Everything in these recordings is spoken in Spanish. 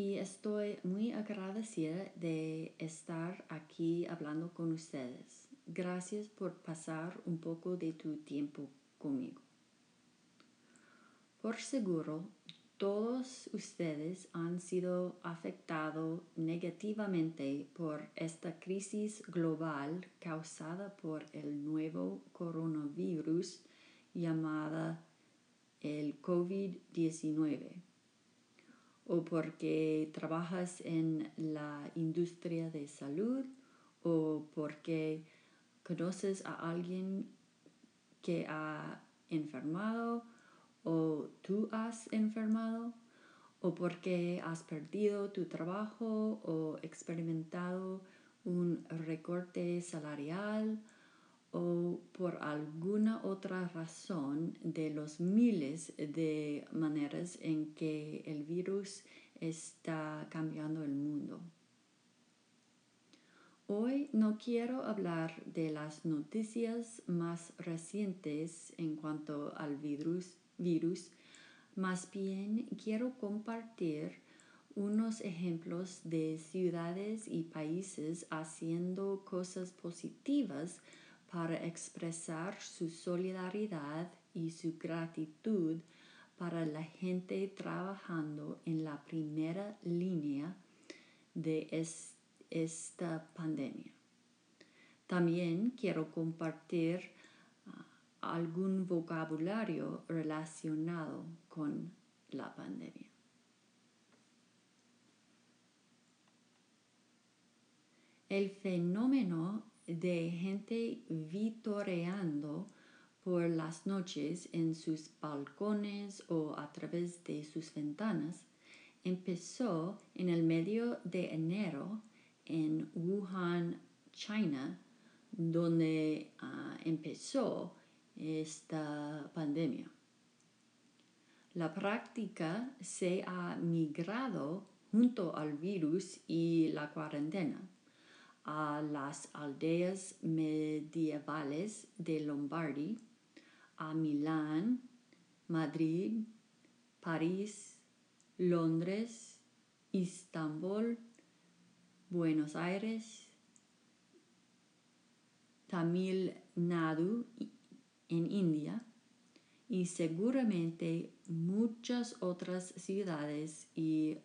y estoy muy agradecida de estar aquí hablando con ustedes. Gracias por pasar un poco de tu tiempo conmigo. Por seguro, todos ustedes han sido afectados negativamente por esta crisis global causada por el nuevo coronavirus llamada el COVID-19 o porque trabajas en la industria de salud o porque conoces a alguien que ha enfermado o tú has enfermado o porque has perdido tu trabajo o experimentado un recorte salarial o por alguna otra razón de los miles de maneras en que el virus está cambiando el mundo. Hoy no quiero hablar de las noticias más recientes en cuanto al virus, virus más bien quiero compartir unos ejemplos de ciudades y países haciendo cosas positivas para expresar su solidaridad y su gratitud para la gente trabajando en la primera línea de esta pandemia. También quiero compartir ah, algún vocabulario relacionado con la pandemia. El fenómeno de gente vitoreando por las noches en sus balcones o a través de sus ventanas empezó en el medio de enero en Wuhan, China, donde ah, empezó esta pandemia. La práctica se ha migrado junto al virus y la cuarentena a las aldeas medievales de Lombardi, a Milán, Madrid, París, Londres, Istambul, Buenos Aires, Tamil Nadu en India y seguramente muchas otras ciudades y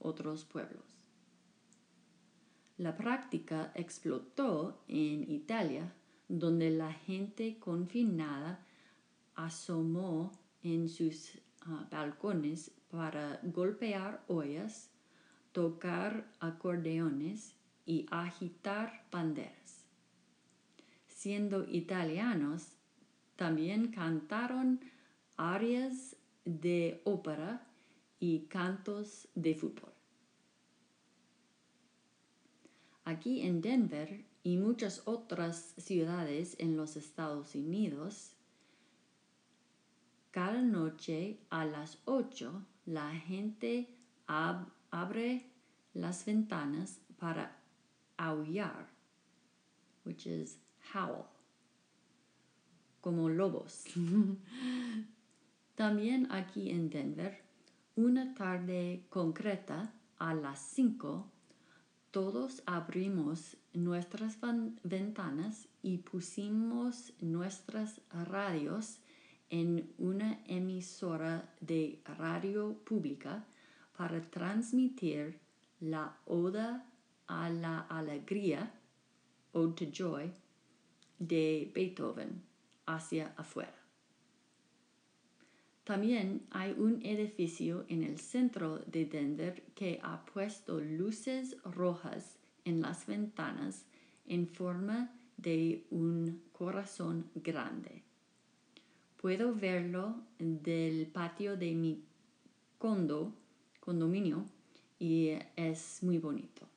otros pueblos. La práctica explotó en Italia, donde la gente confinada asomó en sus ah, balcones para golpear ollas, tocar acordeones y agitar banderas. Siendo italianos, también cantaron arias de ópera y cantos de fútbol. Aquí en Denver y muchas otras ciudades en los Estados Unidos, cada noche a las 8 la gente abre las ventanas para aullar, which is howl, como lobos. También aquí en Denver, una tarde concreta a las 5 todos abrimos nuestras ventanas y pusimos nuestras radios en una emisora de radio pública para transmitir la oda a la alegría, Ode to Joy, de Beethoven hacia afuera. También hay un edificio en el centro de Denver que ha puesto luces rojas en las ventanas en forma de un corazón grande. Puedo verlo del patio de mi condo, condominio y es muy bonito.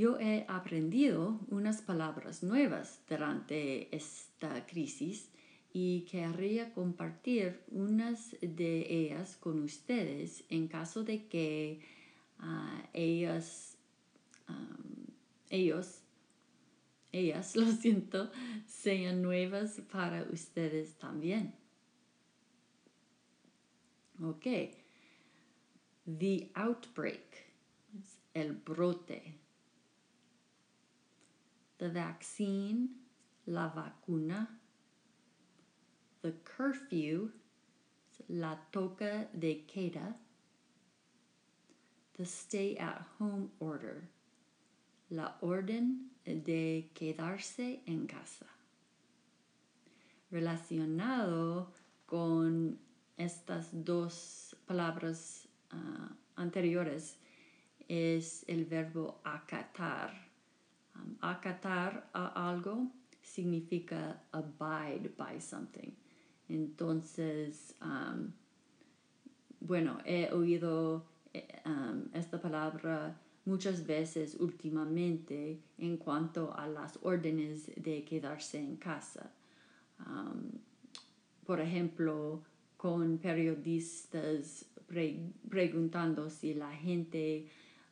Yo he aprendido unas palabras nuevas durante esta crisis y querría compartir unas de ellas con ustedes en caso de que ah, ellas, ellos, ellas, lo siento, sean nuevas para ustedes también. Ok. The outbreak, el brote. The vaccine, la vacuna the curfew, la toca de queda, the stay at home order, la orden de quedarse en casa. Relacionado con estas dos palabras uh, anteriores es el verbo acatar. Um, acatar a algo significa abide by something. Entonces, bueno, he oído eh, esta palabra muchas veces últimamente en cuanto a las órdenes de quedarse en casa. por ejemplo, con periodistas preguntando si la gente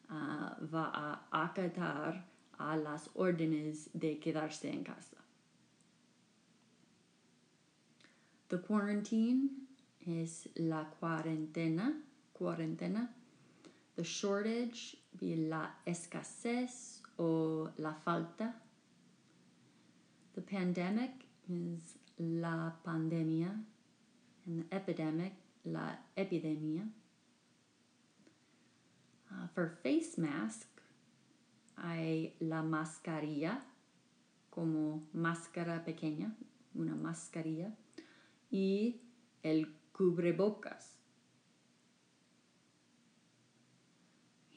ah, va a acatar a las órdenes de quedarse en casa. The quarantine es la cuarentena, cuarentena. The shortage, la escasez o la falta. The pandemic is la pandemia, and the epidemic, la epidemia. Uh, for face mask, hay la mascarilla, como máscara pequeña, una mascarilla y el cubrebocas.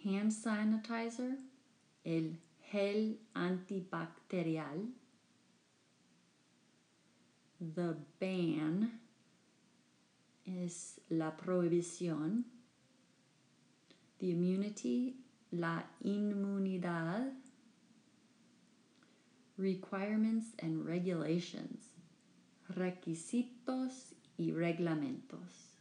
Hand sanitizer, el gel antibacterial. The ban es la prohibición. The immunity, la inmunidad. Requirements and regulations requisitos y reglamentos.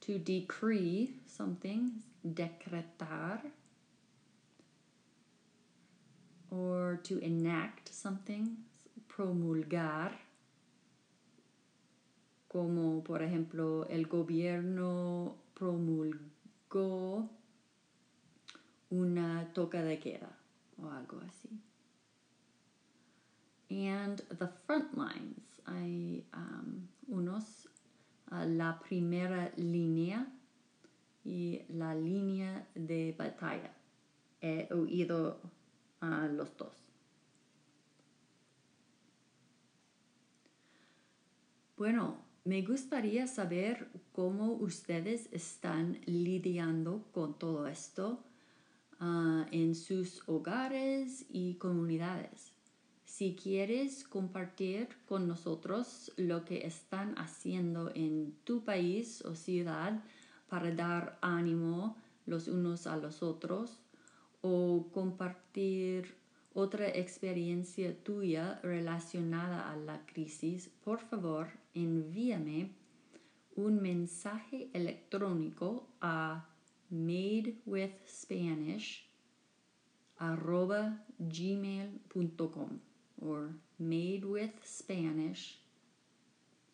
To decree something, decretar, or to enact something, promulgar, como por ejemplo el gobierno promulgó una toca de queda o algo así. and the front lines. Hay um, unos, la primera línea y la línea de batalla. He oído uh, los dos. Bueno, me gustaría saber cómo ustedes están lidiando con todo esto uh, en sus hogares y comunidades. Si quieres compartir con nosotros lo que están haciendo en tu país o ciudad para dar ánimo los unos a los otros o compartir otra experiencia tuya relacionada a la crisis, por favor envíame un mensaje electrónico a madewithspanish.gmail.com or made with Spanish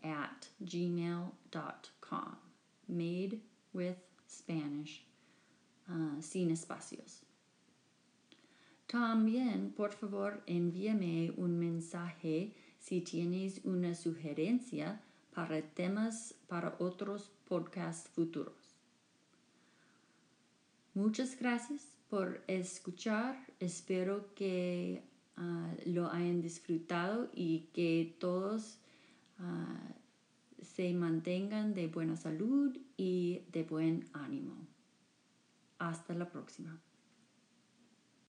at gmail.com. Made with Spanish uh, sin espacios. También, por favor, envíame un mensaje si tienes una sugerencia para temas para otros podcasts futuros. Muchas gracias por escuchar. Espero que Ah, lo hayan disfrutado y que todos ah, se mantengan de buena salud y de buen ánimo. Hasta la próxima.